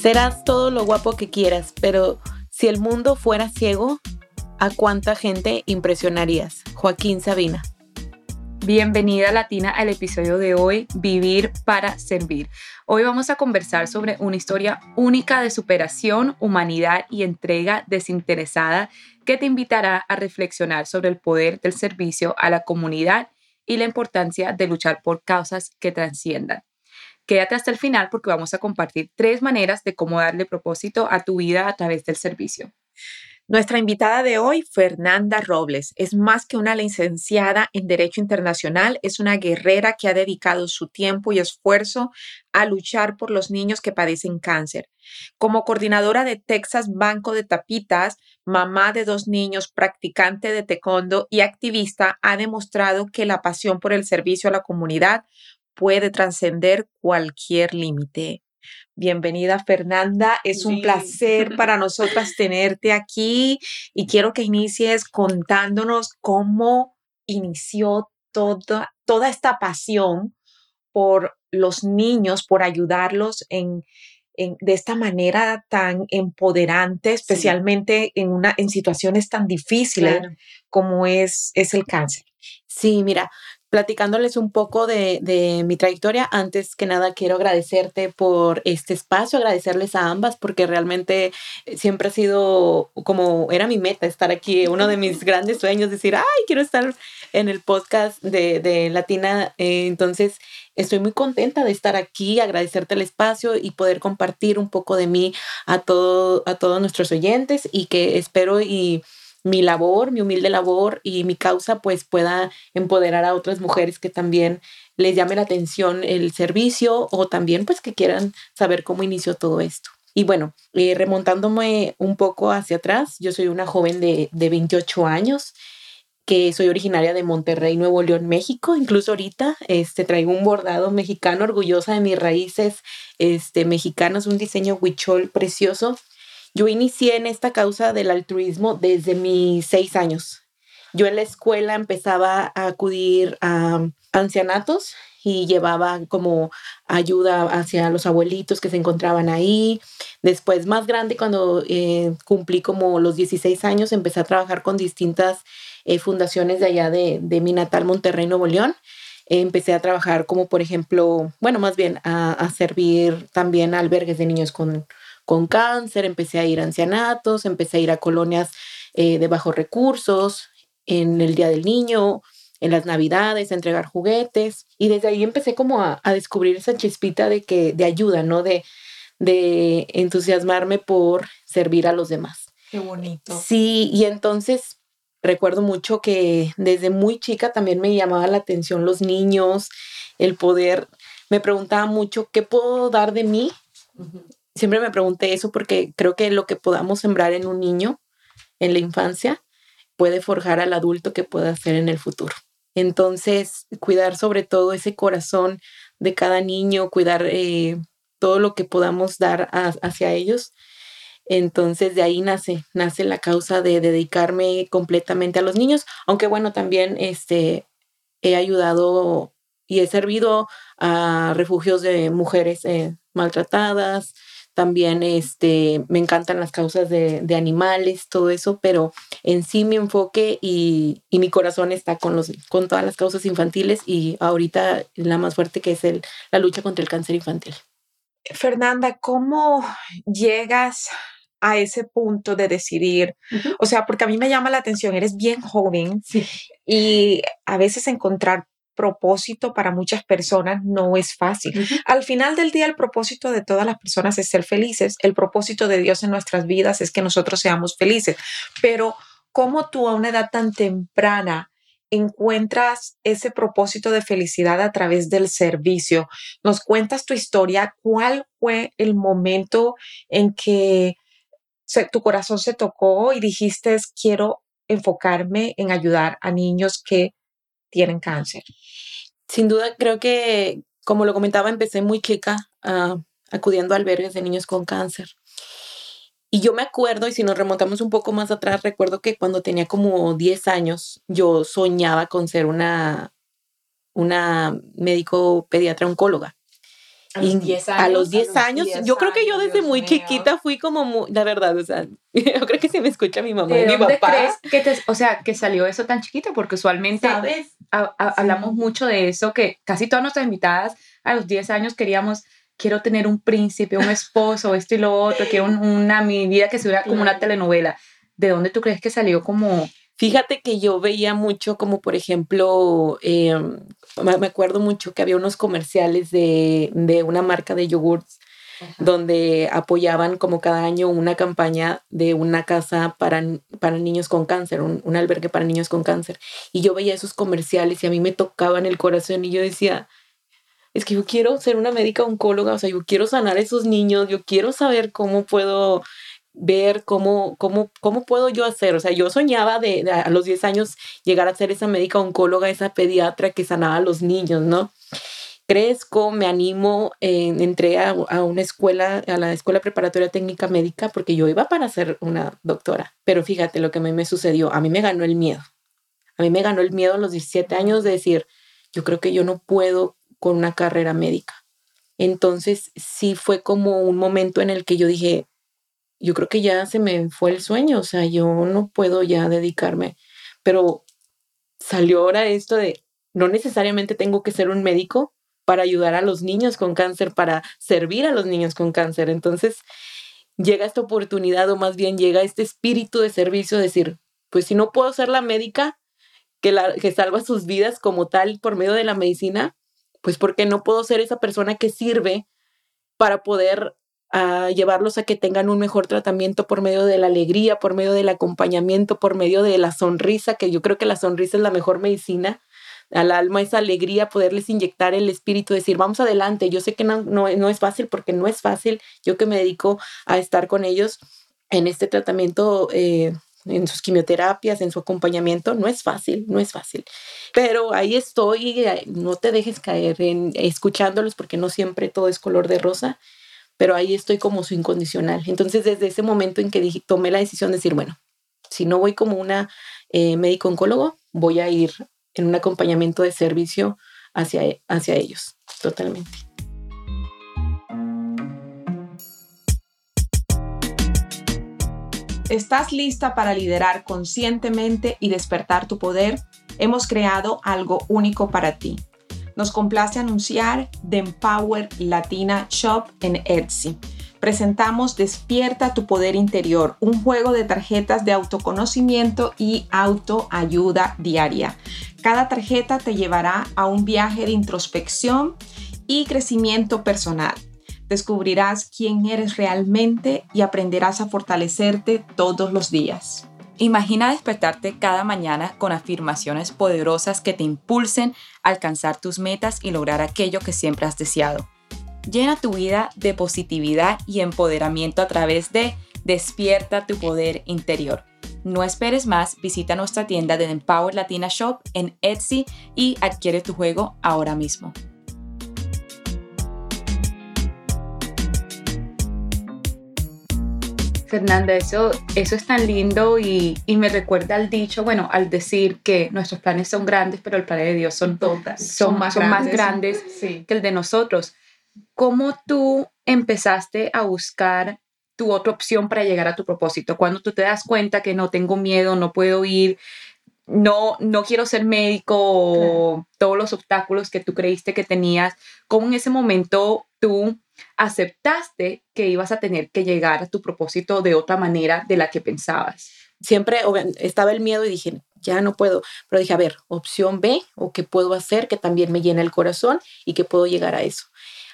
Serás todo lo guapo que quieras, pero si el mundo fuera ciego, ¿a cuánta gente impresionarías? Joaquín Sabina. Bienvenida Latina al episodio de hoy, Vivir para Servir. Hoy vamos a conversar sobre una historia única de superación, humanidad y entrega desinteresada que te invitará a reflexionar sobre el poder del servicio a la comunidad y la importancia de luchar por causas que trasciendan. Quédate hasta el final porque vamos a compartir tres maneras de cómo darle propósito a tu vida a través del servicio. Nuestra invitada de hoy, Fernanda Robles, es más que una licenciada en Derecho Internacional, es una guerrera que ha dedicado su tiempo y esfuerzo a luchar por los niños que padecen cáncer. Como coordinadora de Texas Banco de Tapitas, mamá de dos niños, practicante de taekwondo y activista, ha demostrado que la pasión por el servicio a la comunidad puede trascender cualquier límite. Bienvenida Fernanda, es un placer para nosotras tenerte aquí y quiero que inicies contándonos cómo inició toda, toda esta pasión por los niños, por ayudarlos en, de esta manera tan empoderante, especialmente en, una, en situaciones tan difíciles como es, es el cáncer. Sí, mira, platicándoles un poco de, mi trayectoria, antes que nada quiero agradecerte por este espacio, agradecerles a ambas porque realmente siempre ha sido como era mi meta estar aquí, uno de mis grandes sueños, decir, ay, quiero estar en el podcast de, Latina. Eh, entonces, estoy muy contenta de estar aquí, agradecerte el espacio y poder compartir un poco de mí a, todo, a todos nuestros oyentes y que espero y mi labor, mi humilde labor y mi causa pues pueda empoderar a otras mujeres que también les llame la atención el servicio o también pues que quieran saber cómo inició todo esto. Y bueno, eh, remontándome un poco hacia atrás, yo soy una joven de, de 28 años que soy originaria de Monterrey, Nuevo León, México. Incluso ahorita este, traigo un bordado mexicano, orgullosa de mis raíces este, mexicanas, un diseño huichol precioso yo inicié en esta causa del altruismo desde mis seis años. Yo en la escuela empezaba a acudir a ancianatos y llevaba como ayuda hacia los abuelitos que se encontraban ahí. Después, más grande, cuando eh, cumplí como los 16 años, empecé a trabajar con distintas eh, fundaciones de allá de, mi natal Monterrey, Nuevo León. empecé a trabajar como, por ejemplo, bueno, más bien a, a servir también a albergues de niños con, con cáncer, empecé a ir a ancianatos, empecé a ir a colonias eh, de bajos recursos, en el Día del Niño, en las Navidades, a entregar juguetes. Y desde ahí empecé como a, descubrir esa chispita de, que, de ayuda, ¿no? De, de entusiasmarme por servir a los demás. Qué bonito. Sí, y entonces recuerdo mucho que desde muy chica también me llamaba la atención los niños, el poder, me preguntaba mucho qué puedo dar de mí siempre me pregunté eso porque creo que lo que podamos sembrar en un niño en la infancia puede forjar al adulto que pueda hacer en el futuro. Entonces, cuidar sobre todo ese corazón de cada niño, cuidar eh, todo lo que podamos dar hacia ellos. Entonces, de ahí nace, nace la causa de dedicarme completamente a los niños, aunque bueno, también este, he ayudado y he servido a refugios de mujeres eh, maltratadas, también este, me encantan las causas de, animales, todo eso, pero en sí mi enfoque y, mi corazón está con, los, con todas las causas infantiles y ahorita la más fuerte que es el, la lucha contra el cáncer infantil. Fernanda, ¿cómo llegas a ese punto de decidir? O sea, porque a mí me llama la atención, eres bien joven y a veces encontrar propósito para muchas personas no es fácil. Al final del día, el propósito de todas las personas es ser felices. El propósito de Dios en nuestras vidas es que nosotros seamos felices. Pero, ¿cómo tú a una edad tan temprana encuentras ese propósito de felicidad a través del servicio? Nos cuentas tu historia. ¿Cuál fue el momento en que tu corazón se tocó y dijiste, quiero enfocarme en ayudar a niños que tienen cáncer? Sin duda, creo que, como lo comentaba, empecé muy chica ah, acudiendo a albergues de niños con cáncer. Y yo me acuerdo, y si nos remontamos un poco más atrás, recuerdo que cuando tenía como 10 años, yo soñaba con ser una, una médico pediatra oncóloga. A los 10 años. A los 10 años, yo creo que yo desde muy chiquita fui como, muy, la verdad, o sea, yo creo que si me escucha mi mamá y mi papá. crees que te, o sea, que salió eso tan chiquita? Porque usualmente hablamos mucho de eso, que casi todas nuestras invitadas a los 10 años queríamos quiero tener un príncipe, un esposo, esto y lo otro, quiero una mi vida que se vea como una telenovela. ¿De dónde tú crees que salió como...? Fíjate que yo veía mucho como, por ejemplo, em, me acuerdo mucho que había unos comerciales de, de una marca de yogurts donde apoyaban como cada año una campaña de una casa para, para niños con cáncer, un, un, albergue para niños con cáncer. Y yo veía esos comerciales y a mí me tocaban el corazón y yo decía, es que yo quiero ser una médica oncóloga, o sea, yo quiero sanar a esos niños, yo quiero saber cómo puedo ver cómo, cómo, cómo puedo yo hacer. O sea, yo soñaba de, a los 10 años llegar a ser esa médica oncóloga, esa pediatra que sanaba a los niños, ¿no? Crezco, me animo, eh, entré a, a, una escuela, a la escuela preparatoria técnica médica, porque yo iba para ser una doctora. Pero fíjate lo que a mí me sucedió, a mí me ganó el miedo. A mí me ganó el miedo a los 17 años de decir, yo creo que yo no puedo con una carrera médica. Entonces sí fue como un momento en el que yo dije, yo creo que ya se me fue el sueño, o sea, yo no puedo ya dedicarme, pero salió ahora esto de, no necesariamente tengo que ser un médico para ayudar a los niños con cáncer, para servir a los niños con cáncer. Entonces llega esta oportunidad o más bien llega este espíritu de servicio, decir, pues si no puedo ser la médica que, la, que salva sus vidas como tal por medio de la medicina, pues porque no puedo ser esa persona que sirve para poder ah, llevarlos a que tengan un mejor tratamiento por medio de la alegría, por medio del acompañamiento, por medio de la sonrisa, que yo creo que la sonrisa es la mejor medicina al alma, esa alegría, poderles inyectar el espíritu, decir, vamos adelante, yo sé que no, no, no es fácil porque no es fácil, yo que me dedico a estar con ellos en este tratamiento eh, en sus quimioterapias, en su acompañamiento, no es fácil, no es fácil. Pero ahí estoy, eh, no te dejes caer en escuchándolos porque no siempre todo es color de rosa, pero ahí estoy como su incondicional. Entonces, desde ese momento en que dije, tomé la decisión de decir, bueno, si no voy como una eh, médico oncólogo, voy a ir en un acompañamiento de servicio hacia, hacia ellos, totalmente. ¿Estás lista para liderar conscientemente y despertar tu poder? Hemos creado algo único para ti. Nos complace anunciar The Empower Latina Shop en Etsy. Presentamos Despierta tu poder interior, un juego de tarjetas de autoconocimiento y autoayuda diaria. Cada tarjeta te llevará a un viaje de introspección y crecimiento personal descubrirás quién eres realmente y aprenderás a fortalecerte todos los días. Imagina despertarte cada mañana con afirmaciones poderosas que te impulsen a alcanzar tus metas y lograr aquello que siempre has deseado. Llena tu vida de positividad y empoderamiento a través de Despierta tu poder interior. No esperes más, visita nuestra tienda de Empower Latina Shop en Etsy y adquiere tu juego ahora mismo. Fernanda, eso, eso es tan lindo y, me recuerda al dicho, bueno, al decir que nuestros planes son grandes, pero el plan de Dios son, todas, son, más grandes, que el de nosotros. ¿Cómo tú empezaste a buscar tu otra opción para llegar a tu propósito? Cuando tú te das cuenta que no tengo miedo, no puedo ir, no, no quiero ser médico, o todos los obstáculos que tú creíste que tenías, ¿cómo en ese momento tú aceptaste que ibas a tener que llegar a tu propósito de otra manera de la que pensabas. Siempre estaba el miedo y dije, ya no puedo, pero dije, a ver, opción B o qué puedo hacer que también me llena el corazón y que puedo llegar a eso.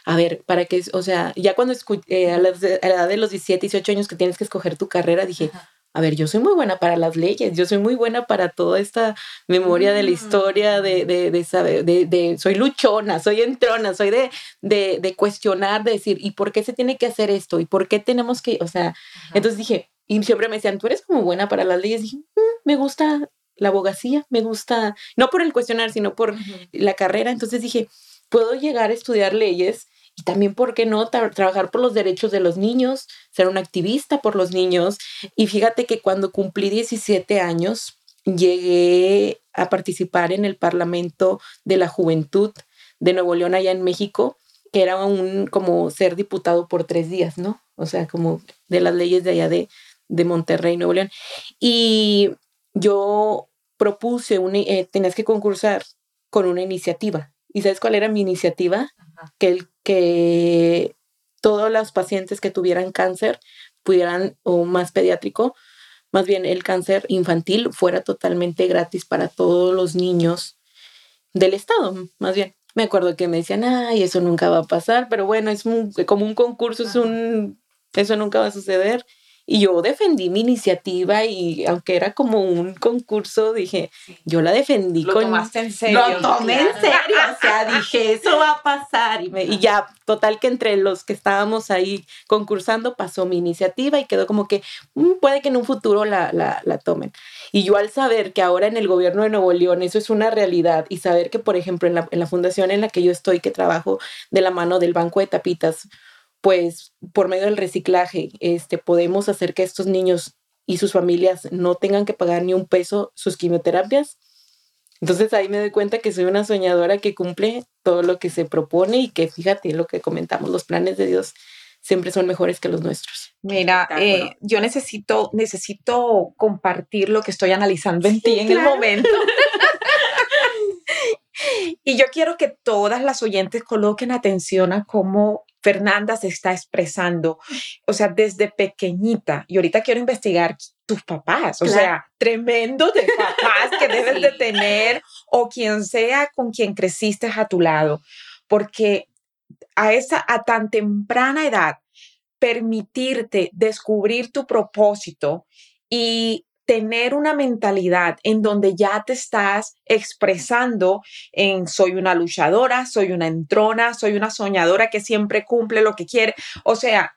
A ver, para que, o sea, ya cuando eh, a, la, edad de los 17, 18 años que tienes que escoger tu carrera, dije, a ver, yo soy muy buena para las leyes, yo soy muy buena para toda esta memoria de la mm. historia, de, de, de saber, de, de, soy luchona, soy entrona, soy de, de, de cuestionar, de decir, ¿y por qué se tiene que hacer esto? ¿Y por qué tenemos que, o sea, entonces dije, y siempre me decían, tú eres como buena para las leyes. dije, mm, me gusta la abogacía, me gusta, no por el cuestionar, sino por la carrera. Entonces dije, puedo llegar a estudiar leyes y también, ¿por qué no trabajar por los derechos de los niños, ser un activista por los niños? Y fíjate que cuando cumplí 17 años, llegué a participar en el Parlamento de la Juventud de Nuevo León allá en México, que era un como ser diputado por tres días, ¿no? O sea, como de las leyes de allá de, de Monterrey, Nuevo León. Y yo propuse, un, eh, tenías que concursar con una iniciativa. ¿Y sabes cuál era mi iniciativa? Que, el, que todos los pacientes que tuvieran cáncer pudieran, o más pediátrico, más bien el cáncer infantil fuera totalmente gratis para todos los niños del estado, más bien. Me acuerdo que me decían, ay, eso nunca va a pasar, pero bueno, es como un concurso, es un, eso nunca va a suceder. Y yo defendí mi iniciativa y aunque era como un concurso, dije, yo la defendí lo con... Tomaste en serio. Lo tomé en serio, o sea, dije, eso va a pasar. Y, me, y, ya, total que entre los que estábamos ahí concursando pasó mi iniciativa y quedó como que mm, puede que en un futuro la, la, la tomen. Y yo al saber que ahora en el gobierno de Nuevo León eso es una realidad y saber que, por ejemplo, en la, en la fundación en la que yo estoy, que trabajo de la mano del Banco de Tapitas, pues por medio del reciclaje este, podemos hacer que estos niños y sus familias no tengan que pagar ni un peso sus quimioterapias. Entonces ahí me doy cuenta que soy una soñadora que cumple todo lo que se propone y que fíjate lo que comentamos, los planes de Dios siempre son mejores que los nuestros. Mira, eh, yo necesito, necesito compartir lo que estoy analizando en ti en el momento. y yo quiero que todas las oyentes coloquen atención a cómo Fernanda se está expresando, o sea, desde pequeñita. Y ahorita quiero investigar tus papás, o sea, tremendo de papás que debes de tener o quien sea con quien creciste a tu lado, porque a esa a tan temprana edad permitirte descubrir tu propósito y tener una mentalidad en donde ya te estás expresando en soy una luchadora, soy una entrona, soy una soñadora que siempre cumple lo que quiere. O sea,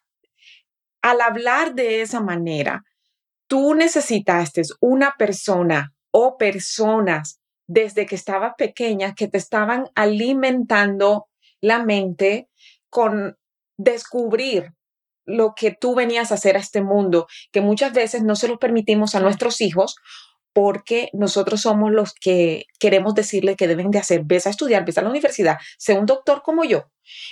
al hablar de esa manera, tú necesitaste una persona o personas desde que estabas pequeña que te estaban alimentando la mente con descubrir lo que tú venías a hacer a este mundo, que muchas veces no se lo permitimos a nuestros hijos porque nosotros somos los que queremos decirle que deben de hacer, ves a estudiar, ves a la universidad, sé un doctor como yo.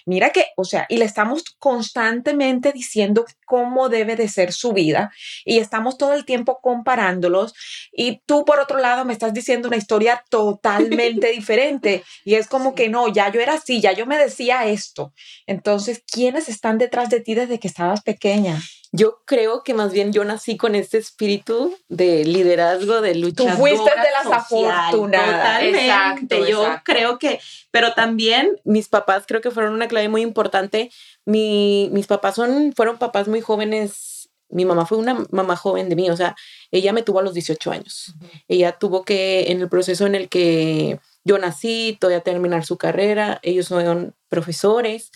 Mira que, o sea, y le estamos constantemente diciendo cómo debe de ser su vida y estamos todo el tiempo comparándolos y tú por otro lado me estás diciendo una historia totalmente diferente y es como que no, ya yo era así, ya yo me decía esto. Entonces, ¿quiénes están detrás de ti desde que estabas pequeña? Yo creo que más bien yo nací con este espíritu de liderazgo, de lucha. Tú fuiste de las afortunadas. Totalmente. yo creo que, pero también mis papás creo que fueron una clave muy importante. Mi, mis papás son, fueron papás muy jóvenes. Mi mamá fue una mamá joven de mí, o sea, ella me tuvo a los 18 años. Ella tuvo que, en el proceso en el que yo nací, todavía terminar su carrera, ellos son profesores.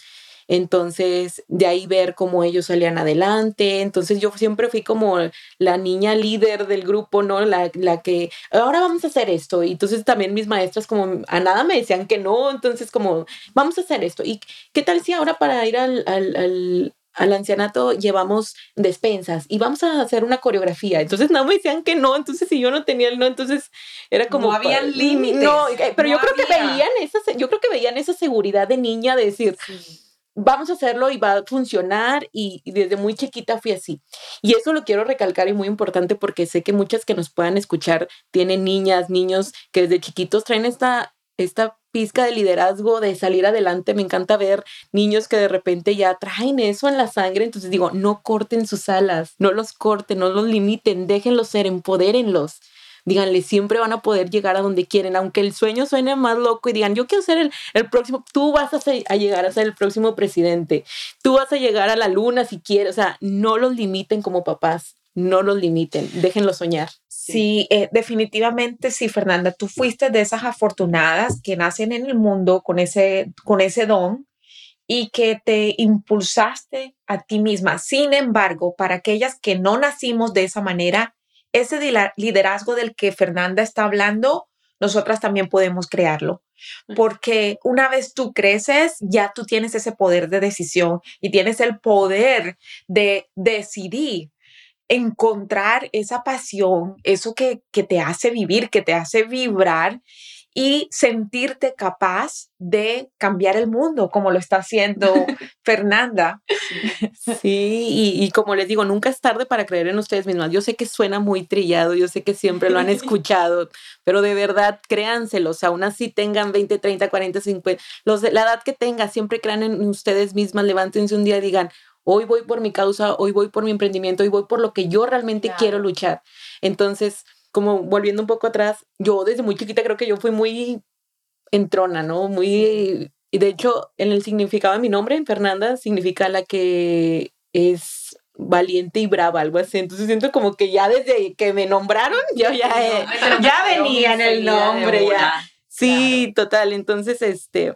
Entonces, de ahí ver cómo ellos salían adelante. Entonces, yo siempre fui como la niña líder del grupo, ¿no? La, la que, ahora vamos a hacer esto. Y entonces también mis maestras como a nada me decían que no. Entonces, como, vamos a hacer esto. ¿Y qué tal si ahora para ir al, al, al al ancianato llevamos despensas y vamos a hacer una coreografía. Entonces no me decían que no, entonces si yo no tenía el no, entonces era como... No había límites. No, eh, pero yo creo que veían esa, yo creo que veían esa seguridad de niña de decir, vamos a hacerlo y va a funcionar y, desde muy chiquita fui así. Y eso lo quiero recalcar y muy importante porque sé que muchas que nos puedan escuchar tienen niñas, niños que desde chiquitos traen esta, esta pizca de liderazgo, de salir adelante. Me encanta ver niños que de repente ya traen eso en la sangre. Entonces digo, no corten sus alas, no los corten, no los limiten, déjenlos ser, empodérenlos díganle, siempre van a poder llegar a donde quieren, aunque el sueño suene más loco y digan, yo quiero ser el, el próximo, tú vas a, llegar a ser el próximo presidente, tú vas a llegar a la luna si quieres, o sea, no los limiten como papás, no los limiten, déjenlos soñar. Sí, eh, definitivamente sí, Fernanda, tú fuiste de esas afortunadas que nacen en el mundo con ese, con ese don y que te impulsaste a ti misma. Sin embargo, para aquellas que no nacimos de esa manera, ese liderazgo del que Fernanda está hablando, nosotras también podemos crearlo. Porque una vez tú creces, ya tú tienes ese poder de decisión y tienes el poder de decidir encontrar esa pasión, eso que, que te hace vivir, que te hace vibrar y sentirte capaz de cambiar el mundo como lo está haciendo Fernanda. Sí, y, y, como les digo, nunca es tarde para creer en ustedes mismas. Yo sé que suena muy trillado, yo sé que siempre lo han escuchado, pero de verdad créanselo, o sea, aún así tengan 20, 30, 40, 50, los de la edad que tengan, siempre crean en ustedes mismas, levántense un día y digan, hoy voy por mi causa, hoy voy por mi emprendimiento, hoy voy por lo que yo realmente quiero luchar. Entonces, como volviendo un poco atrás, yo desde muy chiquita creo que yo fui muy entrona, ¿no? Muy... Y de hecho, en el significado de mi nombre, Fernanda, significa la que es valiente y brava, algo así. Entonces siento como que ya desde que me nombraron, yo ya, ya venía en el nombre, ya. Sí, total. Entonces, este,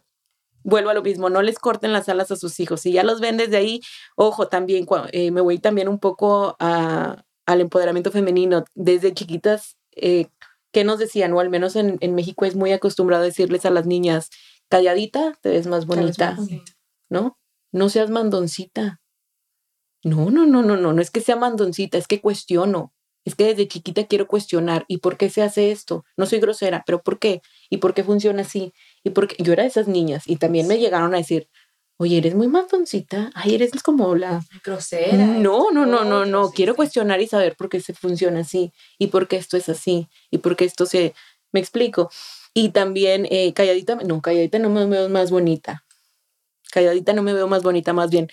vuelvo a lo mismo, no les corten las alas a sus hijos. Si ya los ven desde ahí, ojo, también eh, me voy también un poco a, al empoderamiento femenino. Desde chiquitas, eh, ¿qué nos decían? O al menos en, en, México es muy acostumbrado decirles a las niñas, calladita, te ves más bonita, ¿no? No seas mandoncita. No, no, no, no, no, no es que sea mandoncita, es que cuestiono. Es que desde chiquita quiero cuestionar. ¿Y por qué se hace esto? No soy grosera, pero ¿por qué? ¿Y por qué funciona así? Y porque yo era de esas niñas y también me llegaron a decir, oye, eres muy matoncita, ay, eres como la... Grosera. No, no, no, no, no, quiero cuestionar y saber por qué se funciona así y por qué esto es así y por qué esto se... Me explico. Y también, eh, calladita, no, calladita no me veo más bonita. Calladita no me veo más bonita, más bien.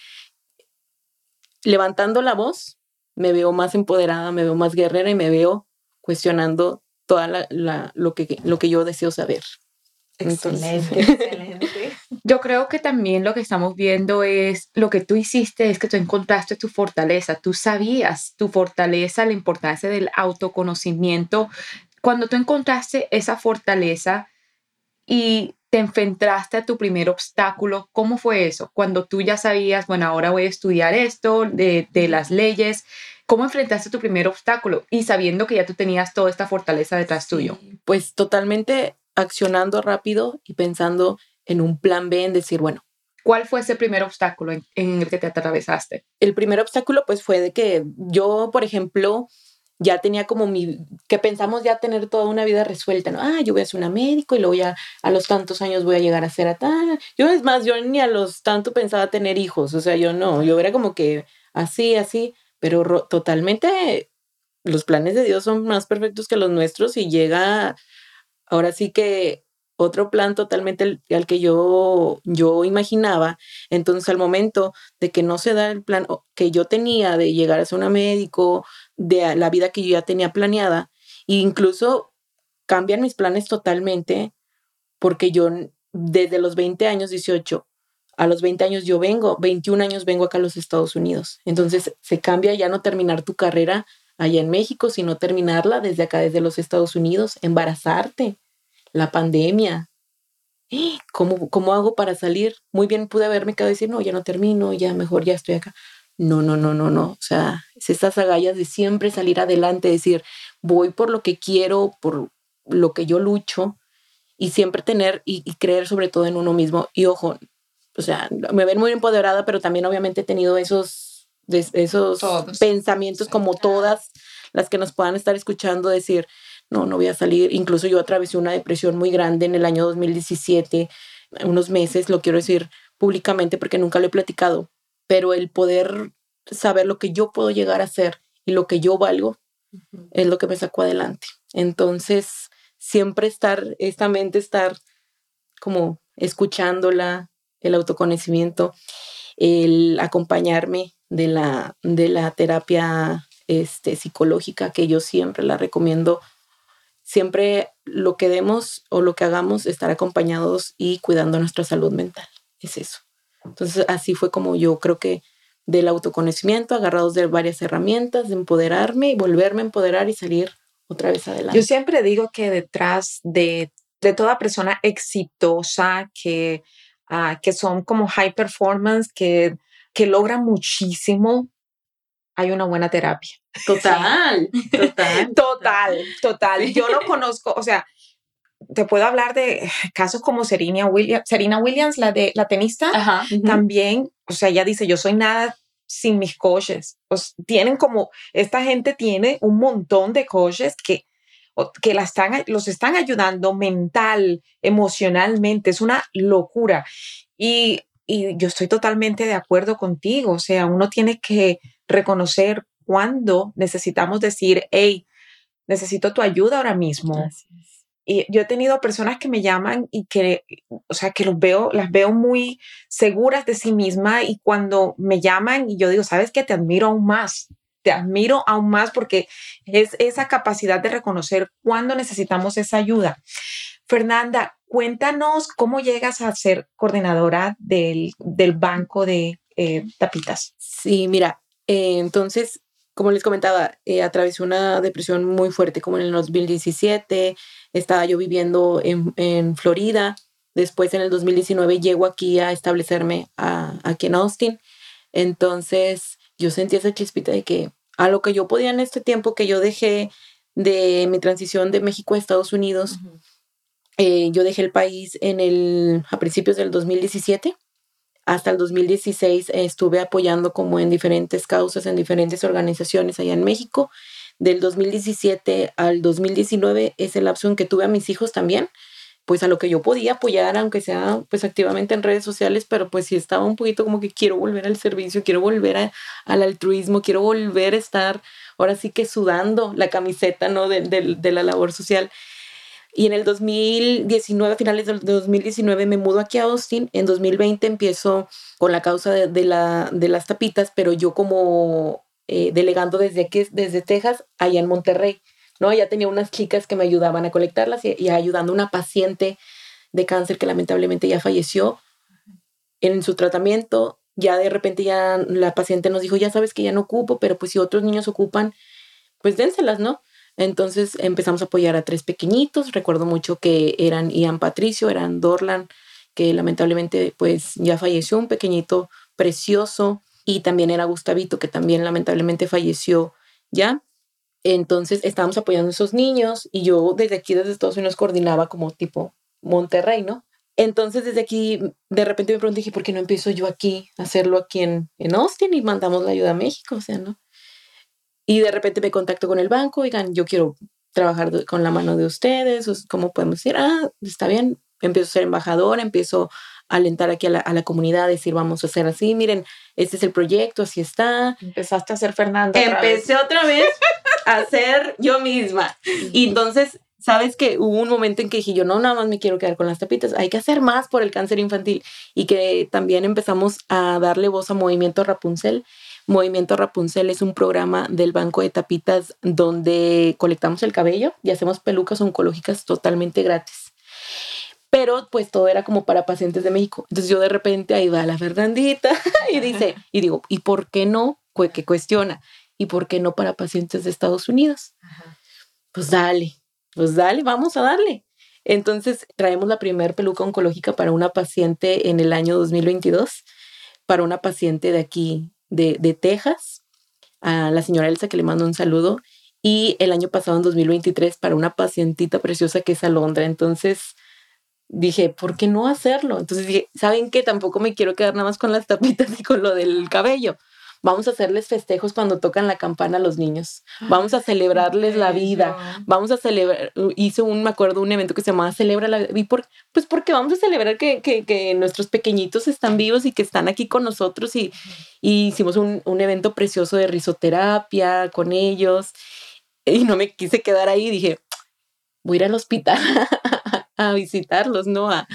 Levantando la voz, me veo más empoderada, me veo más guerrera y me veo cuestionando toda la, lo, que, lo que yo deseo saber. Excelente, excelente. Yo creo que también lo que estamos viendo es lo que tú hiciste es que tú encontraste tu fortaleza, tú sabías tu fortaleza, la importancia del autoconocimiento. Cuando tú encontraste esa fortaleza y te enfrentaste a tu primer obstáculo, ¿cómo fue eso? Cuando tú ya sabías, bueno, ahora voy a estudiar esto de, de las leyes, ¿cómo enfrentaste tu primer obstáculo? Y sabiendo que ya tú tenías toda esta fortaleza detrás tuyo. Pues totalmente accionando rápido y pensando en un plan B, en decir, bueno. ¿Cuál fue ese primer obstáculo en, el que te atravesaste? El primer obstáculo pues fue de que yo, por ejemplo, ya tenía como mi, que pensamos ya tener toda una vida resuelta, ¿no? Ah, yo voy a ser una médico y luego ya a los tantos años voy a llegar a ser a tal. Yo es más, yo ni a los tanto pensaba tener hijos, o sea, yo no, yo era como que así, así, pero totalmente los planes de Dios son más perfectos que los nuestros y llega ahora sí que otro plan totalmente al, que yo, yo imaginaba. Entonces, al momento de que no se da el plan que yo tenía de llegar a ser una médico, de la vida que yo ya tenía planeada, e incluso cambian mis planes totalmente, porque yo desde los 20 años, 18, a los 20 años yo vengo, 21 años vengo acá a los Estados Unidos. Entonces, se cambia ya no terminar tu carrera allá en México, sino terminarla desde acá, desde los Estados Unidos, embarazarte, la pandemia. ¿Cómo, ¿Cómo hago para salir? Muy bien pude haberme quedado y decir, no, ya no termino, ya mejor ya estoy acá. No, no, no, no, no. O sea, es estas agallas de siempre salir adelante, decir, voy por lo que quiero, por lo que yo lucho y siempre tener y, creer sobre todo en uno mismo. Y ojo, o sea, me ven muy empoderada, pero también obviamente he tenido esos de esos pensamientos como todas las que nos puedan estar escuchando decir, no, no voy a salir. Incluso yo atravesé una depresión muy grande en el año 2017, unos meses, lo quiero decir públicamente porque nunca lo he platicado, pero el poder saber lo que yo puedo llegar a ser y lo que yo valgo es lo que me sacó adelante. Entonces, siempre estar, esta mente estar como escuchándola, el autoconocimiento, el acompañarme de la, de la terapia este, psicológica, que yo siempre la recomiendo. Siempre lo que demos o lo que hagamos, estar acompañados y cuidando nuestra salud mental. Es eso. Entonces, así fue como yo creo que del autoconocimiento, agarrados de varias herramientas, de empoderarme y volverme a empoderar y salir otra vez adelante. Yo siempre digo que detrás de, de toda persona exitosa que ah, que son como high performance, que, que logran muchísimo, hay una buena terapia. Total, total. total, total. Yo lo conozco, o sea, te puedo hablar de casos como Serena Williams, Serena Williams la de la tenista, también, o sea, ella dice, yo soy nada sin mis coaches. Pues tienen como, esta gente tiene un montón de coaches que, que la están, los están ayudando mental, emocionalmente, es una locura. Y, y yo estoy totalmente de acuerdo contigo, o sea, uno tiene que reconocer cuando necesitamos decir, hey, necesito tu ayuda ahora mismo. Y yo he tenido personas que me llaman y que, o sea, que los veo, las veo muy seguras de sí misma y cuando me llaman y yo digo, sabes que te admiro aún más, te admiro aún más porque es esa capacidad de reconocer cuando necesitamos esa ayuda. Fernanda, cuéntanos cómo llegas a ser coordinadora del, del banco de eh, tapitas. Sí, mira, eh, entonces, como les comentaba, eh, atravesé una depresión muy fuerte como en el 2017 estaba yo viviendo en, Florida. Después, en el 2019, llego aquí a establecerme aquí en Austin. Entonces, yo sentí esa chispita de que a lo que yo podía en este tiempo que yo dejé de mi transición de México a Estados Unidos, eh, yo dejé el país en el, a principios del 2017. Hasta el 2016 estuve apoyando como en diferentes causas, en diferentes organizaciones allá en México del 2017 al 2019 es el lapso en que tuve a mis hijos también, pues a lo que yo podía apoyar, aunque sea pues activamente en redes sociales, pero pues sí estaba un poquito como que quiero volver al servicio, quiero volver al altruismo, quiero volver a estar ahora sí que sudando la camiseta, ¿no? De la labor social. Y en el 2019, a finales del 2019, me mudo aquí a Austin. En 2020 empiezo con la causa de, la, de las tapitas, pero yo como eh, delegando desde aquí, desde Texas, allá en Monterrey. ¿no? Ya tenía unas chicas que me ayudaban a colectarlas y, ayudando a una paciente de cáncer que lamentablemente ya falleció en su tratamiento. Ya de repente ya la paciente nos dijo, ya sabes que ya no ocupo, pero pues si otros niños ocupan, pues dénselas, ¿no? Entonces empezamos a apoyar a tres pequeñitos. Recuerdo mucho que eran Ian Patricio, eran Dorlan, que lamentablemente pues ya falleció, un pequeñito precioso y también era Gustavito, que también lamentablemente falleció ya. Entonces estábamos apoyando a esos niños y yo desde aquí, desde Estados Unidos, coordinaba como tipo Monterrey, ¿no? Entonces desde aquí, de repente me pregunté, dije, ¿por qué no empiezo yo aquí a hacerlo aquí en, en Austin y mandamos la ayuda a México? O sea, ¿no? Y de repente me contacto con el banco, digan, yo quiero trabajar con la mano de ustedes, ¿cómo podemos decir? Ah, está bien, empiezo a ser embajador, empiezo alentar aquí a la, a la, comunidad, decir, vamos a hacer así, miren, este es el proyecto, así está. Empezaste a ser Fernando. Empecé otra vez a ser yo misma. Y entonces, sabes que hubo un momento en que dije, yo no, nada más me quiero quedar con las tapitas, hay que hacer más por el cáncer infantil. Y que también empezamos a darle voz a Movimiento Rapunzel. Movimiento Rapunzel es un programa del Banco de Tapitas donde colectamos el cabello y hacemos pelucas oncológicas totalmente gratis pero pues todo era como para pacientes de México. Entonces yo de repente ahí va la Fernandita y dice, y digo, ¿y por qué no? Que cuestiona, ¿y por qué no para pacientes de Estados Unidos? Pues dale, pues dale, vamos a darle. Entonces traemos la primera peluca oncológica para una paciente en el año 2022, para una paciente de aquí, de, de Texas, a la señora Elsa que le mando un saludo, y el año pasado en 2023 para una pacientita preciosa que es Alondra. Entonces, dije, ¿por qué no hacerlo? Entonces dije, ¿saben qué? Tampoco me quiero quedar nada más con las tapitas y con lo del cabello. Vamos a hacerles festejos cuando tocan la campana a los niños. Vamos a celebrarles la vida. Vamos a celebrar. Hice un, me acuerdo, un evento que se llamaba Celebra la vida. Por, pues porque vamos a celebrar que, que, que, nuestros pequeñitos están vivos y que están aquí con nosotros. Y, y hicimos un, un evento precioso de risoterapia con ellos. Y no me quise quedar ahí. Dije, voy a ir al hospital a visitarlos, ¿no? A,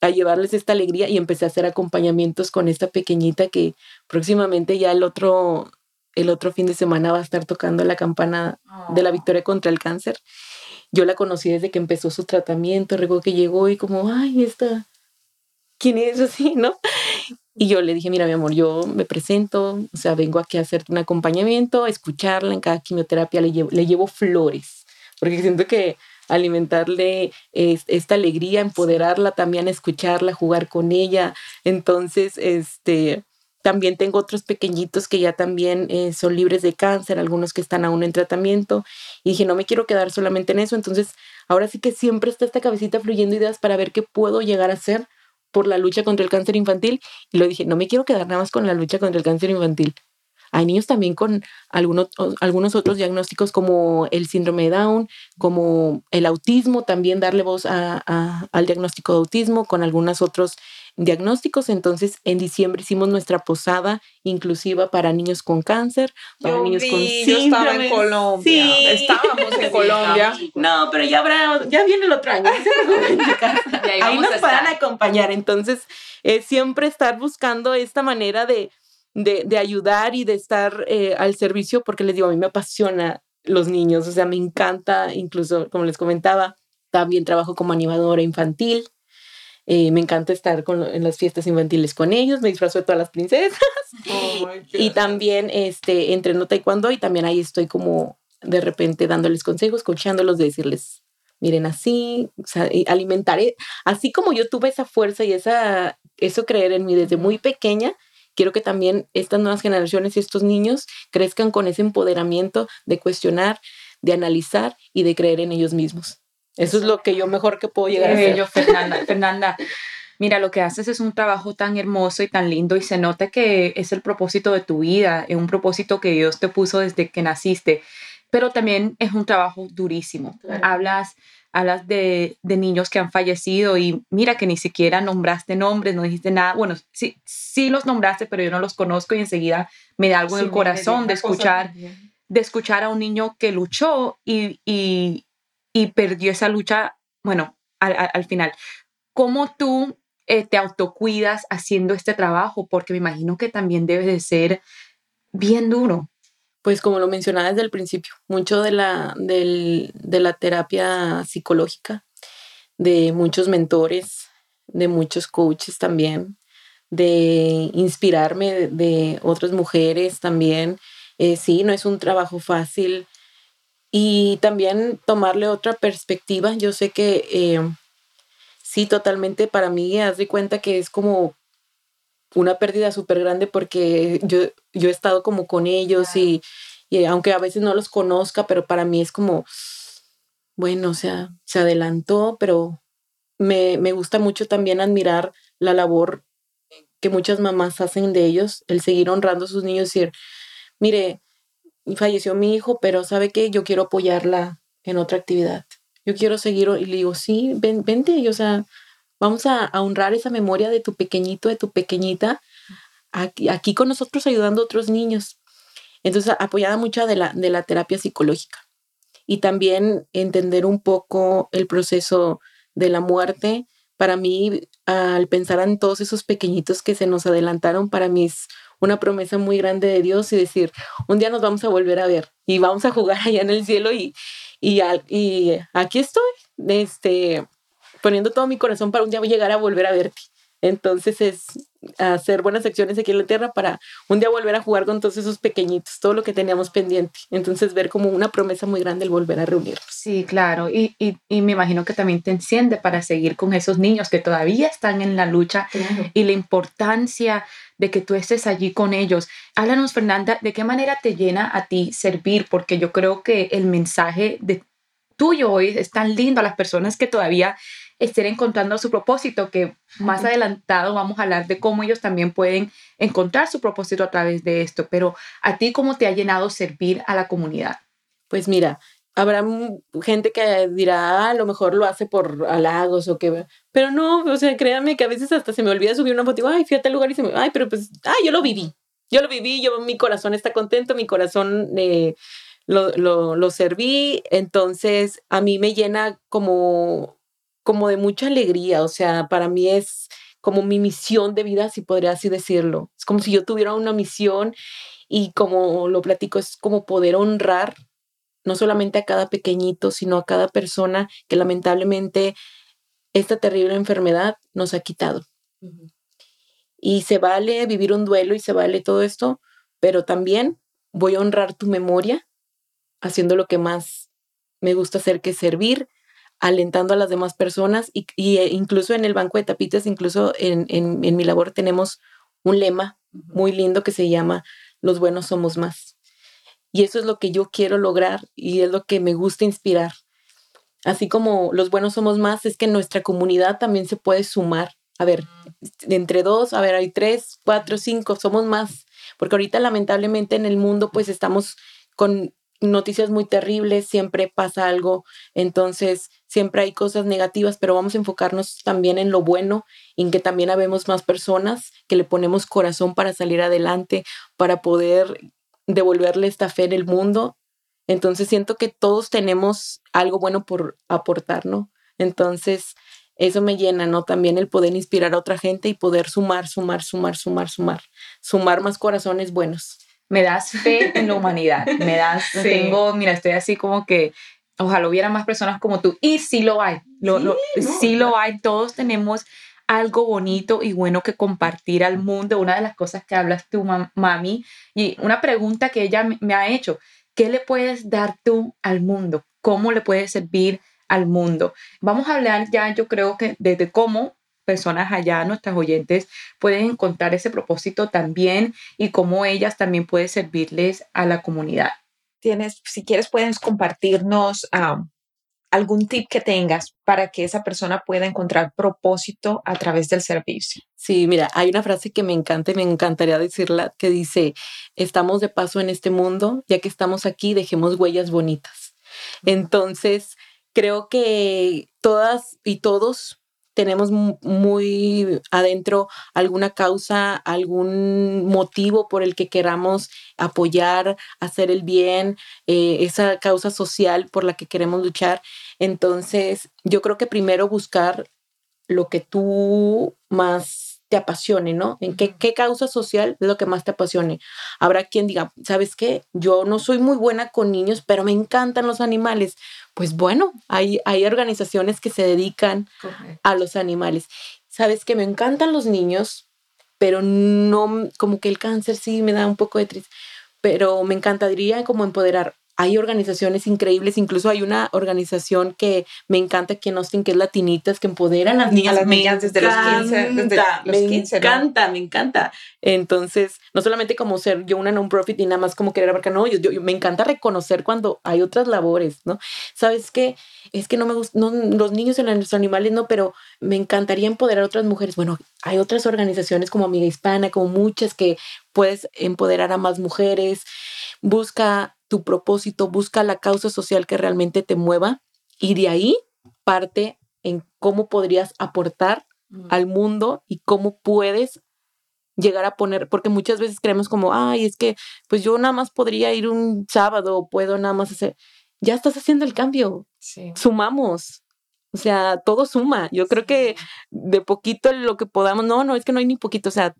a llevarles esta alegría y empecé a hacer acompañamientos con esta pequeñita que próximamente ya el otro, el otro fin de semana va a estar tocando la campana de la oh. victoria contra el cáncer. Yo la conocí desde que empezó su tratamiento, recuerdo que llegó y como, ay, esta, ¿quién es así, no? Y yo le dije, mira, mi amor, yo me presento, o sea, vengo aquí a hacerte un acompañamiento, a escucharla en cada quimioterapia, le llevo, le llevo flores, porque siento que alimentarle esta alegría, empoderarla, también escucharla, jugar con ella. Entonces, este, también tengo otros pequeñitos que ya también eh, son libres de cáncer, algunos que están aún en tratamiento. Y dije, no me quiero quedar solamente en eso. Entonces, ahora sí que siempre está esta cabecita fluyendo ideas para ver qué puedo llegar a hacer por la lucha contra el cáncer infantil. Y lo dije, no me quiero quedar nada más con la lucha contra el cáncer infantil. Hay niños también con algunos, algunos otros diagnósticos como el síndrome de Down, como el autismo, también darle voz al diagnóstico de autismo, con algunos otros diagnósticos. Entonces, en diciembre hicimos nuestra posada inclusiva para niños con cáncer, para niños con síndrome. Yo estaba en Colombia. Sí. Estábamos en Colombia. No, pero ya habrá, ya viene el otro año. ahí, nos puedan acompañar. Entonces, eh, siempre estar buscando esta manera de, de, ayudar y de estar eh, al servicio, porque les digo, a mí me apasiona los niños, o sea, me encanta, incluso, como les comentaba, también trabajo como animadora infantil, eh, me encanta estar con, en las fiestas infantiles con ellos, me disfrazo de todas las princesas. y también este, entreno taekwondo y también ahí estoy como de repente dándoles consejos, coachándolos, de decirles, miren así, o sea, alimentaré, así como yo tuve esa fuerza y esa, eso creer en mí desde muy pequeña, quiero que también estas nuevas generaciones y estos niños crezcan con ese empoderamiento de cuestionar, de analizar y de creer en ellos mismos. Eso es lo que yo mejor que puedo llegar a hacer. Fernanda, Fernanda, mira, lo que haces es un trabajo tan hermoso y tan lindo y se nota que es el propósito de tu vida, es un propósito que Dios te puso desde que naciste, pero también es un trabajo durísimo. Hablas hablas de, de, niños que han fallecido y mira que ni siquiera nombraste nombres, no dijiste nada. Bueno, sí, sí los nombraste, pero yo no los conozco y enseguida me da algo en el corazón de escuchar, de escuchar a un niño que luchó y, y, y perdió esa lucha, bueno, al, final. ¿Cómo tú eh, te autocuidas haciendo este trabajo? Porque me imagino que también debe de ser bien duro. Pues como lo mencionaba desde el principio, mucho de la, de la terapia psicológica, de muchos mentores, de muchos coaches también, de inspirarme de, otras mujeres también. Eh, sí, no es un trabajo fácil y también tomarle otra perspectiva. Yo sé que eh, sí, totalmente para mí, haz de cuenta que es como una pérdida súper grande porque yo, yo he estado como con ellos y, aunque a veces no los conozca, pero para mí es como, bueno, o sea, se adelantó, pero me, me gusta mucho también admirar la labor que muchas mamás hacen de ellos, el seguir honrando a sus niños y decir, mire, falleció mi hijo, pero ¿sabe qué? Yo quiero apoyarla en otra actividad. Yo quiero seguir y le digo, sí, ven, vente, o sea, vamos a, honrar esa memoria de tu pequeñito, de tu pequeñita, aquí, aquí con nosotros ayudando a otros niños. Entonces, apoyada mucha de la, de la terapia psicológica. Y también entender un poco el proceso de la muerte. Para mí, al pensar en todos esos pequeñitos que se nos adelantaron, para mí es una promesa muy grande de Dios y decir, un día nos vamos a volver a ver y vamos a jugar allá en el cielo y, y, y aquí estoy, este, poniendo todo mi corazón para un día llegar a volver a verte. Entonces es hacer buenas acciones aquí en la tierra para un día volver a jugar con todos esos pequeñitos, todo lo que teníamos pendiente. Entonces ver como una promesa muy grande el volver a reunirnos. Sí, claro. Y, y, y me imagino que también te enciende para seguir con esos niños que todavía están en la lucha y la importancia de que tú estés allí con ellos. Háblanos, Fernanda, ¿de qué manera te llena a ti servir? Porque yo creo que el mensaje de tuyo hoy es tan lindo a las personas que todavía estén encontrando su propósito, que más adelantado vamos a hablar de cómo ellos también pueden encontrar su propósito a través de esto, pero a ti cómo te ha llenado servir a la comunidad. Pues mira, habrá gente que dirá, ah, a lo mejor lo hace por halagos o que, pero no, o sea, créanme que a veces hasta se me olvida subir una foto digo, ay, fíjate al lugar y se me, ay, pero pues, ay, yo lo viví, yo lo viví, yo, mi corazón está contento, mi corazón eh, lo, lo, lo serví, entonces a mí me llena como, como de mucha alegría, o sea, para mí es como mi misión de vida, si podría así decirlo, es como si yo tuviera una misión y como lo platico, es como poder honrar no solamente a cada pequeñito, sino a cada persona que lamentablemente esta terrible enfermedad nos ha quitado. Y se vale vivir un duelo y se vale todo esto, pero también voy a honrar tu memoria haciendo lo que más me gusta hacer, que servir alentando a las demás personas y, eh, incluso en el banco de tapitas, incluso en, en, en mi labor tenemos un lema muy lindo que se llama Los buenos somos más. Y eso es lo que yo quiero lograr y es lo que me gusta inspirar. Así como los buenos somos más, es que nuestra comunidad también se puede sumar. A ver, entre dos, a ver, hay tres, cuatro, cinco, somos más. Porque ahorita lamentablemente en el mundo pues estamos con noticias muy terribles, siempre pasa algo, entonces siempre hay cosas negativas, pero vamos a enfocarnos también en lo bueno, en que también habemos más personas que le ponemos corazón para salir adelante, para poder devolverle esta fe en el mundo. Entonces siento que todos tenemos algo bueno por aportar, ¿no? Entonces eso me llena, ¿no? También el poder inspirar a otra gente y poder sumar, sumar, sumar, sumar, sumar, sumar más corazones buenos me das fe en la humanidad, me das, tengo, mira, estoy así como que ojalá hubiera más personas como tú, y sí lo hay, lo, sí, lo, hay, todos tenemos algo bonito y bueno que compartir al mundo, una de las cosas que hablas tú, mami, y una pregunta que ella me ha hecho, ¿qué le puedes dar tú al mundo? ¿Cómo le puedes servir al mundo? Vamos a hablar ya, yo creo que desde cómo personas allá, nuestras oyentes, pueden encontrar ese propósito también y cómo ellas también pueden servirles a la comunidad. Tienes, si quieres, puedes compartirnos algún tip que tengas para que esa persona pueda encontrar propósito a través del servicio. Sí, mira, hay una frase que me encanta y me encantaría decirla que dice, estamos de paso en este mundo, ya que estamos aquí, dejemos huellas bonitas. Entonces, creo que todas y todos tenemos muy adentro alguna causa, algún motivo por el que queramos apoyar, hacer el bien, eh, esa causa social por la que queremos luchar. Entonces, yo creo que primero buscar lo que tú más te apasione, ¿no? ¿En qué, qué, causa social es lo que más te apasione? Habrá quien diga, ¿sabes qué? Yo no soy muy buena con niños, pero me encantan los animales. Pues bueno, hay, hay organizaciones que se dedican a los animales. ¿Sabes que Me encantan los niños, pero no, como que el cáncer sí me da un poco de tristeza, pero me encantaría como empoderar hay organizaciones increíbles, incluso hay una organización que me encanta aquí en Austin, que es Latinitas, que empoderan a las niñas. las niñas desde los 15. me encanta, me encanta. Entonces, no solamente como ser yo una non-profit y nada más como querer abarcar, no, yo, me encanta reconocer cuando hay otras labores, ¿no? ¿Sabes qué? Es que no me gustan, los niños en los animales no, pero me encantaría empoderar a otras mujeres. Bueno, hay otras organizaciones como Amiga Hispana, como muchas que puedes empoderar a más mujeres. Busca tu propósito, busca la causa social que realmente te mueva y de ahí parte en cómo podrías aportar al mundo y cómo puedes llegar a poner, porque muchas veces creemos como, ay, es que pues yo nada más podría ir un sábado, puedo nada más hacer, ya estás haciendo el cambio, sumamos, o sea, todo suma, yo creo que de poquito lo que podamos, no, no, es que no hay ni poquito, o sea,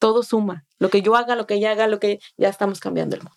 todo suma, lo que yo haga, lo que ella haga, lo que ya estamos cambiando el mundo.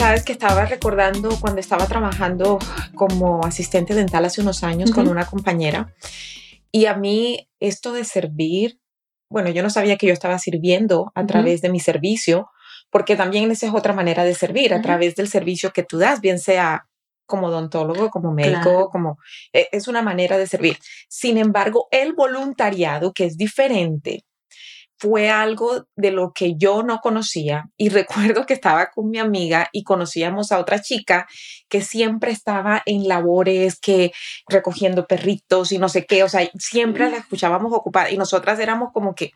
Sabes que estaba recordando cuando estaba trabajando como asistente dental hace unos años con una compañera y a mí esto de servir, bueno, yo no sabía que yo estaba sirviendo a través de mi servicio, porque también esa es otra manera de servir, a través del servicio que tú das, bien sea como odontólogo, como médico, como e, es una manera de servir. Sin embargo, el voluntariado, que es diferente, fue algo de lo que yo no conocía y recuerdo que estaba con mi amiga y conocíamos a otra chica que siempre estaba en labores, que recogiendo perritos y no sé qué, o sea, siempre la escuchábamos ocupada y nosotras éramos como que,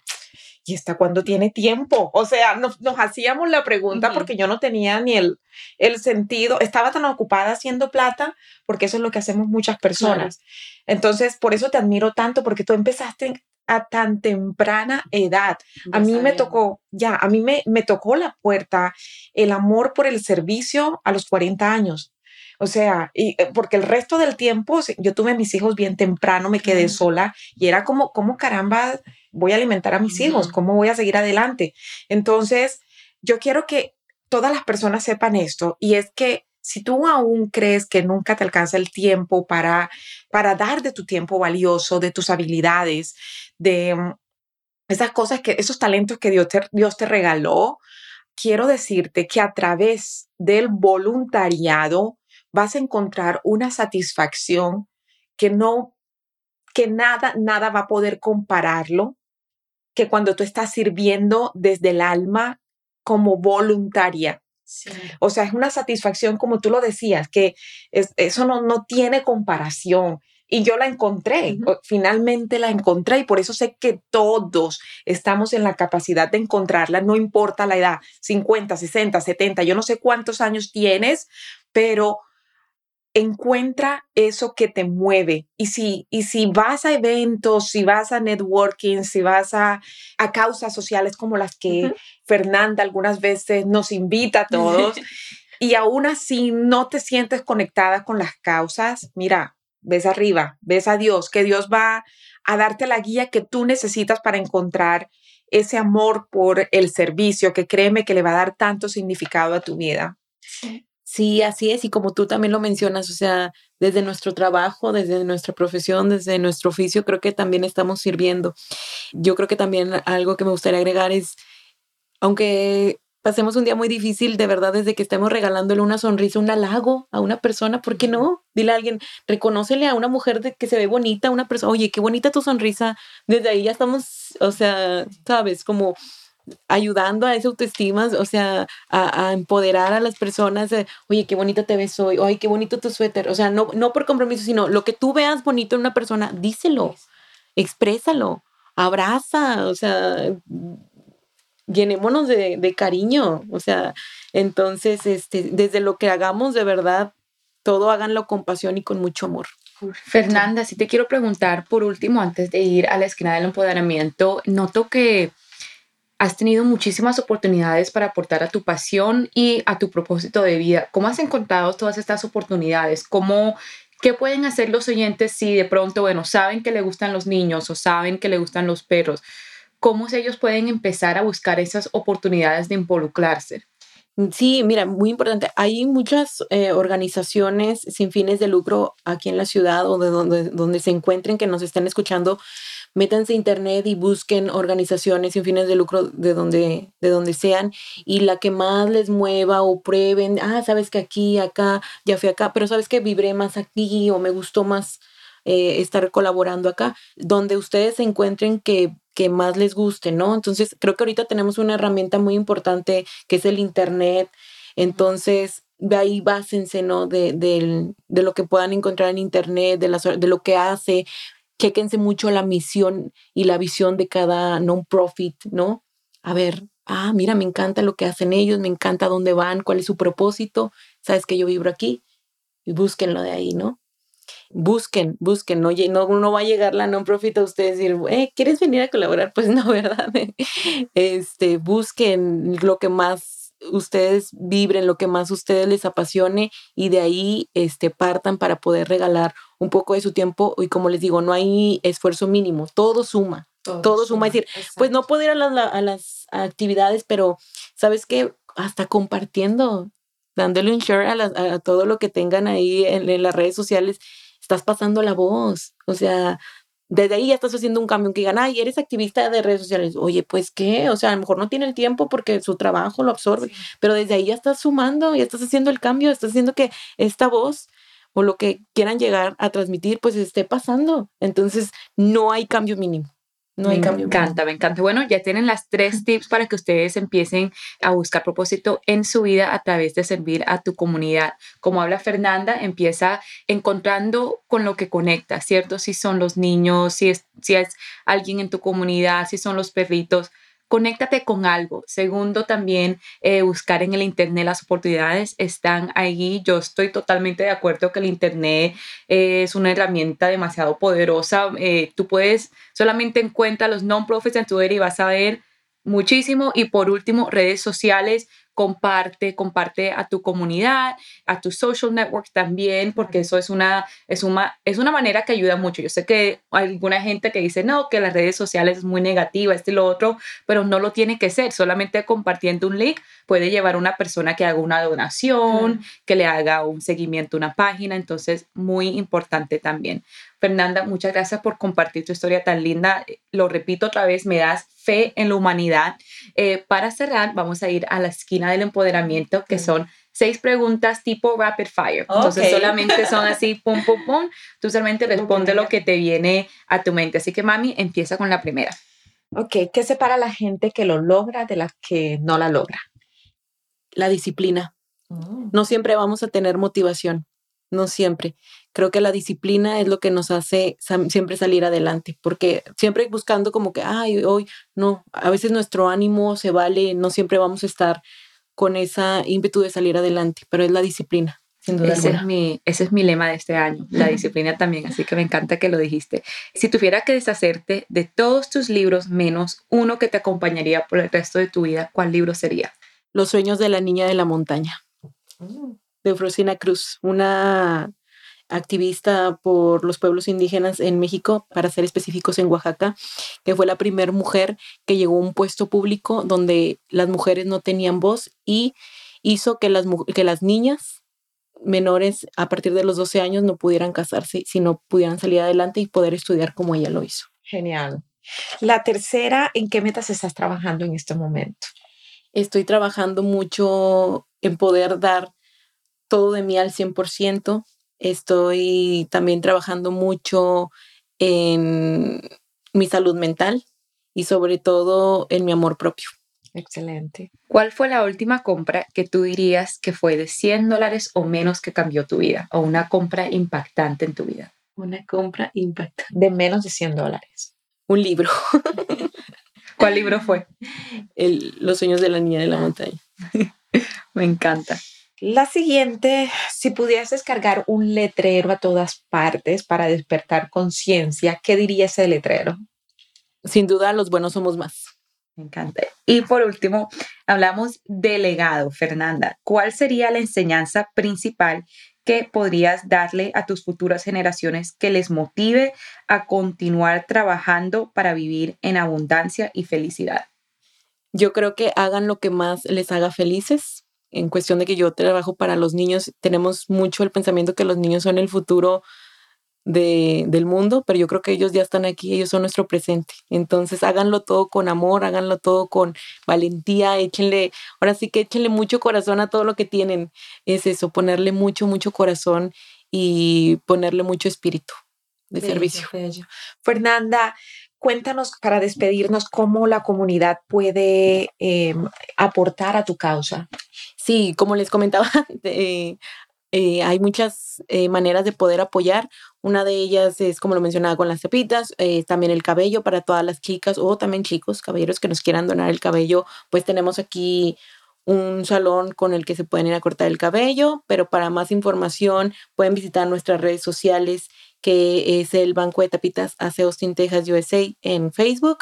¿y esta cuándo tiene tiempo? O sea, nos, hacíamos la pregunta porque yo no tenía ni el, el sentido, estaba tan ocupada haciendo plata, porque eso es lo que hacemos muchas personas. Entonces, por eso te admiro tanto, porque tú empezaste a tan temprana edad. a mí me tocó, ya, a mí me, me tocó la puerta el amor por el servicio a los 40 años. O sea, y, eh, porque el resto del tiempo yo tuve mis hijos bien temprano, me quedé sola y era como, ¿cómo caramba voy a alimentar a mis hijos? ¿Cómo voy a seguir adelante? Entonces, yo quiero que todas las personas sepan esto y es que si tú aún crees que nunca te alcanza el tiempo para, para dar de tu tiempo valioso, de tus habilidades, de mm, esas cosas que, esos talentos que Dios te, Dios te regaló, quiero decirte que a través del voluntariado vas a encontrar una satisfacción que no, que nada, nada va a poder compararlo, que cuando tú estás sirviendo desde el alma como voluntaria. O sea, es una satisfacción, como tú lo decías, que eso no, no tiene comparación. Y yo la encontré, finalmente la encontré y por eso sé que todos estamos en la capacidad de encontrarla, no importa la edad, 50, 60, 70, yo no sé cuántos años tienes, pero encuentra eso que te mueve. Y si, y si vas a eventos, si vas a networking, si vas a, a causas sociales como las que Fernanda algunas veces nos invita a todos, y aún así no te sientes conectada con las causas, mira, ves arriba, ves a Dios, que Dios va a darte la guía que tú necesitas para encontrar ese amor por el servicio, que créeme que le va a dar tanto significado a tu vida. Sí. así es. Y como tú también lo mencionas, o sea, desde nuestro trabajo, desde nuestra profesión, desde nuestro oficio, creo que también estamos sirviendo. Yo creo que también algo que me gustaría agregar es, aunque pasemos un día muy difícil, de verdad, desde que estemos regalándole una sonrisa, un halago a una persona, ¿por qué no? Dile a alguien, reconócele a una mujer de que se ve bonita, una persona, oye, qué bonita tu sonrisa. Desde ahí ya estamos, o sea, sabes, como ayudando a esa autoestima, o sea, a, empoderar a las personas, oye, qué bonita te ves hoy, oye, qué bonito tu suéter, o sea, no, no por compromiso, sino lo que tú veas bonito en una persona, díselo, exprésalo, abraza, o sea, llenémonos de, de cariño, o sea, entonces, este, desde lo que hagamos de verdad, todo háganlo con pasión y con mucho amor. Fernanda, si te quiero preguntar por último, antes de ir a la esquina del empoderamiento, noto que has tenido muchísimas oportunidades para aportar a tu pasión y a tu propósito de vida. ¿Cómo has encontrado todas estas oportunidades? ¿Cómo, ¿Qué pueden hacer los oyentes si de pronto, bueno, saben que le gustan los niños o saben que le gustan los perros? Cómo ellos pueden empezar a buscar esas oportunidades de involucrarse. Sí, mira, muy importante. Hay muchas eh, organizaciones sin fines de lucro aquí en la ciudad o de donde, donde se encuentren que nos estén escuchando. Métanse a internet y busquen organizaciones sin fines de lucro de donde, de donde sean y la que más les mueva o prueben, ah, sabes que aquí, acá, ya fui acá, pero sabes que vibré más aquí o me gustó más eh, estar colaborando acá, donde ustedes se encuentren que, que más les guste, ¿no? Entonces, creo que ahorita tenemos una herramienta muy importante que es el Internet. Entonces, de ahí básense, ¿no? De, de, lo que puedan encontrar en Internet, de, las, de lo que hace. Chequense mucho la misión y la visión de cada non-profit, ¿no? A ver, ah, mira, me encanta lo que hacen ellos, me encanta dónde van, cuál es su propósito. Sabes que yo vibro aquí y búsquenlo de ahí, ¿no? Busquen, busquen, no, no, no va a llegar la non-profit a ustedes decir, eh, ¿quieres venir a colaborar? Pues no, ¿verdad? Este, busquen lo que más ustedes vibren, lo que más ustedes les apasione y de ahí este, partan para poder regalar un poco de su tiempo y como les digo, no hay esfuerzo mínimo, todo suma, todo, suma. Es decir, pues no puedo ir a las, a las actividades, pero ¿sabes qué? Hasta compartiendo, dándole un share a, todo lo que tengan ahí en, las redes sociales, estás pasando la voz. O sea, desde ahí ya estás haciendo un cambio que digan, ay, eres activista de redes sociales. Oye, pues qué, o sea, a lo mejor no tiene el tiempo porque su trabajo lo absorbe, pero desde ahí ya estás sumando, ya estás haciendo el cambio, estás haciendo que esta voz o lo que quieran llegar a transmitir, pues esté pasando. Entonces, no hay cambio mínimo. No hay me cambio. encanta, me encanta. Bueno, ya tienen las tres tips para que ustedes empiecen a buscar propósito en su vida a través de servir a tu comunidad. Como habla Fernanda, empieza encontrando con lo que conecta, ¿cierto? Si son los niños, si es, si es alguien en tu comunidad, si son los perritos, conéctate con algo. Segundo, también eh, buscar en el Internet las oportunidades están ahí. Yo estoy totalmente de acuerdo que el Internet es una herramienta demasiado poderosa. Eh, tú puedes solamente encuentra los non-profits en Twitter y vas a ver muchísimo. Y por último, redes sociales comparte, comparte a tu comunidad, a tu social network también, porque eso es una, es una, es una manera que ayuda mucho. Yo sé que hay alguna gente que dice, no, que las redes sociales es muy negativa, este y lo otro, pero no lo tiene que ser. Solamente compartiendo un link puede llevar una persona que haga una donación, que le haga un seguimiento una página. Entonces, muy importante también. Fernanda, muchas gracias por compartir tu historia tan linda. Lo repito otra vez, me das fe en la humanidad. Eh, para cerrar, vamos a ir a la esquina del empoderamiento, que son seis preguntas tipo rapid fire. Entonces solamente son así, pum, pum, pum. Tú solamente responde lo que te viene a tu mente. Así que, mami, empieza con la primera. Ok, ¿qué separa a la gente que lo logra de la que no la logra? La disciplina. No siempre vamos a tener motivación, no siempre. Creo que la disciplina es lo que nos hace siempre salir adelante, porque siempre buscando como que, ay, hoy, no, a veces nuestro ánimo se vale, no siempre vamos a estar con esa ímpetu de salir adelante, pero es la disciplina, sin duda Ese es, mi, ese es mi lema de este año, la disciplina también, así que me encanta que lo dijiste. Si tuviera que deshacerte de todos tus libros menos uno que te acompañaría por el resto de tu vida, ¿cuál libro sería? Los sueños de la niña de la montaña. de Frosina Cruz, una activista por los pueblos indígenas en México, para ser específicos en Oaxaca, que fue la primera mujer que llegó a un puesto público donde las mujeres no tenían voz y hizo que las, que las niñas menores a partir de los 12 años no pudieran casarse, sino pudieran salir adelante y poder estudiar como ella lo hizo. Genial. La tercera, ¿en qué metas estás trabajando en este momento? Estoy trabajando mucho en poder dar todo de mí al 100%. Estoy también trabajando mucho en mi salud mental y sobre todo en mi amor propio. Excelente. ¿Cuál fue la última compra que tú dirías que fue de 100 dólares o menos que cambió tu vida? O una compra impactante en tu vida. Una compra impacta. De menos de 100 dólares. Un libro, ¿Cuál libro fue? el- Los sueños de la niña de la montaña. Me encanta. La siguiente, si pudieses cargar un letrero a todas partes para despertar conciencia, ¿qué diría ese letrero? Sin duda, los buenos somos más. Me encanta. Y por último, hablamos de legado, Fernanda. ¿Cuál sería la enseñanza principal que podrías darle a tus futuras generaciones que les motive a continuar trabajando para vivir en abundancia y felicidad? Yo creo que hagan lo que más les haga felices. En cuestión de que yo trabajo para los niños, tenemos mucho el pensamiento que los niños son el futuro de, del mundo, pero yo creo que ellos ya están aquí, ellos son nuestro presente. Entonces háganlo todo con amor, háganlo todo con valentía, échenle, ahora sí que échenle mucho corazón a todo lo que tienen. Es eso, ponerle mucho, mucho corazón y ponerle mucho espíritu de Bello, servicio. bello. Fernanda, cuéntanos para despedirnos cómo la comunidad puede eh, aportar a tu causa. Sí, como les comentaba, eh, eh, hay muchas eh, maneras de poder apoyar. Una de ellas es, como lo mencionaba, con las cepitas, eh, también el cabello para todas las chicas o también chicos, caballeros que nos quieran donar el cabello, pues tenemos aquí un salón con el que se pueden ir a cortar el cabello, pero para más información pueden visitar nuestras redes sociales, que es el Banco de Tapitas AC Austin, Texas, USA en Facebook,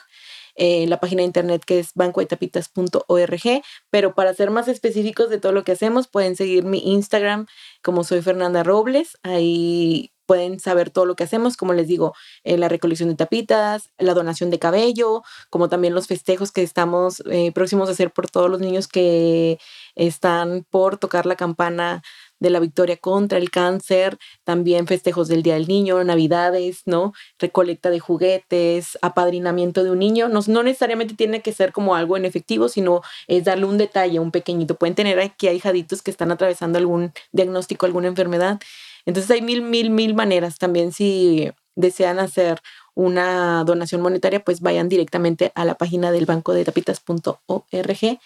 eh, la página de internet que es bancodetapitas.org, pero para ser más específicos de todo lo que hacemos, pueden seguir mi Instagram como soy Fernanda Robles, ahí pueden saber todo lo que hacemos, como les digo, eh, la recolección de tapitas, la donación de cabello, como también los festejos que estamos eh, próximos a hacer por todos los niños que están por tocar la campana de la victoria contra el cáncer, también festejos del Día del Niño, Navidades, ¿no? Recolecta de juguetes, apadrinamiento de un niño. No, no necesariamente tiene que ser como algo en efectivo, sino es darle un detalle, un pequeñito. Pueden tener aquí ahijaditos que están atravesando algún diagnóstico, alguna enfermedad. Entonces hay mil, mil, mil maneras también si desean hacer una donación monetaria, pues vayan directamente a la página del banco de tapitas.org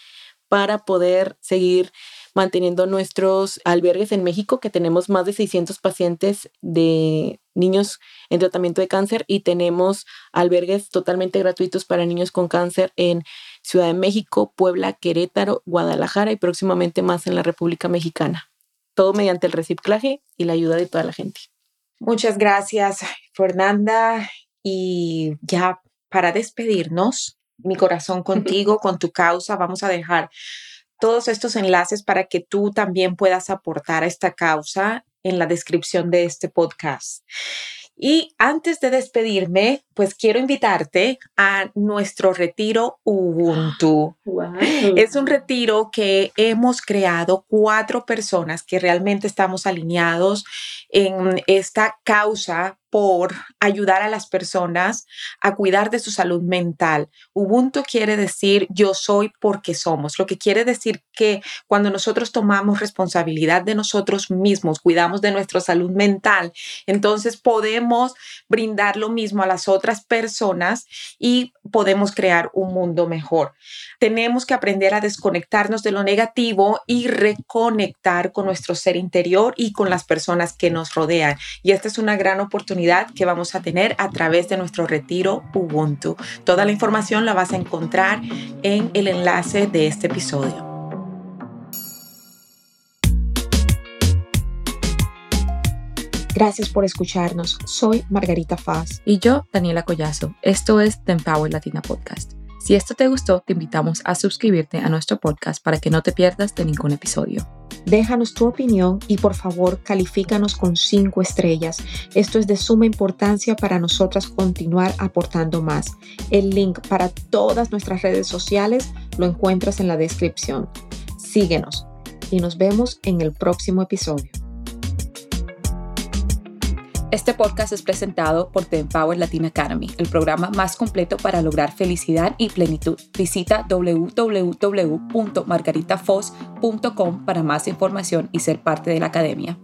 para poder seguir manteniendo nuestros albergues en México, que tenemos más de 600 pacientes de niños en tratamiento de cáncer y tenemos albergues totalmente gratuitos para niños con cáncer en Ciudad de México, Puebla, Querétaro, Guadalajara y próximamente más en la República Mexicana. Todo mediante el reciclaje y la ayuda de toda la gente. Muchas gracias, Fernanda. Y ya para despedirnos, mi corazón contigo, con tu causa, vamos a dejar todos estos enlaces para que tú también puedas aportar a esta causa en la descripción de este podcast. Y antes de despedirme, pues quiero invitarte a nuestro retiro Ubuntu. Es un retiro que hemos creado cuatro personas que realmente estamos alineados en esta causa por ayudar a las personas a cuidar de su salud mental. Ubuntu quiere decir yo soy porque somos, lo que quiere decir que cuando nosotros tomamos responsabilidad de nosotros mismos, cuidamos de nuestra salud mental, entonces podemos brindar lo mismo a las otras personas y podemos crear un mundo mejor. Tenemos que aprender a desconectarnos de lo negativo y reconectar con nuestro ser interior y con las personas que nos rodean. Y esta es una gran oportunidad que vamos a tener a través de nuestro retiro Ubuntu. Toda la información la vas a encontrar en el enlace de este episodio. Gracias por escucharnos. Soy Margarita Faz. Y yo, Daniela Collazo. Esto es The Empower Latina Podcast. Si esto te gustó, te invitamos a suscribirte a nuestro podcast para que no te pierdas de ningún episodio. Déjanos tu opinión y por favor califícanos con cinco estrellas. Esto es de suma importancia para nosotras continuar aportando más. El link para todas nuestras redes sociales lo encuentras en la descripción. Síguenos y nos vemos en el próximo episodio. Este podcast es presentado por The Empower Latin Academy, el programa más completo para lograr felicidad y plenitud. Visita www.margaritafos.com para más información y ser parte de la academia.